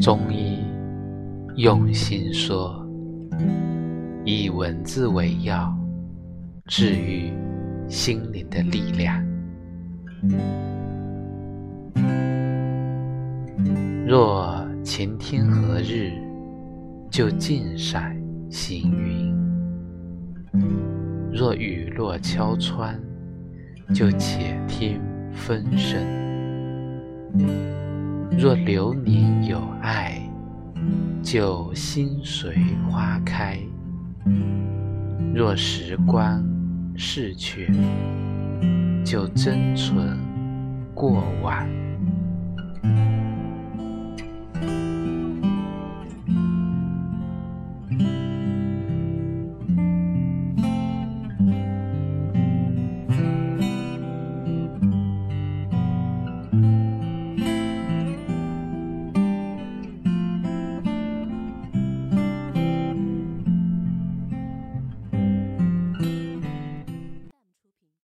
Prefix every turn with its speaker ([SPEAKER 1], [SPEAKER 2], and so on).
[SPEAKER 1] 中医用心说，以文字为药，治愈心灵的力量。若晴天何日，就尽晒行云；若雨落敲窗，就且听风声。若流年有爱，就心随花开；若时光逝去，就珍存过往。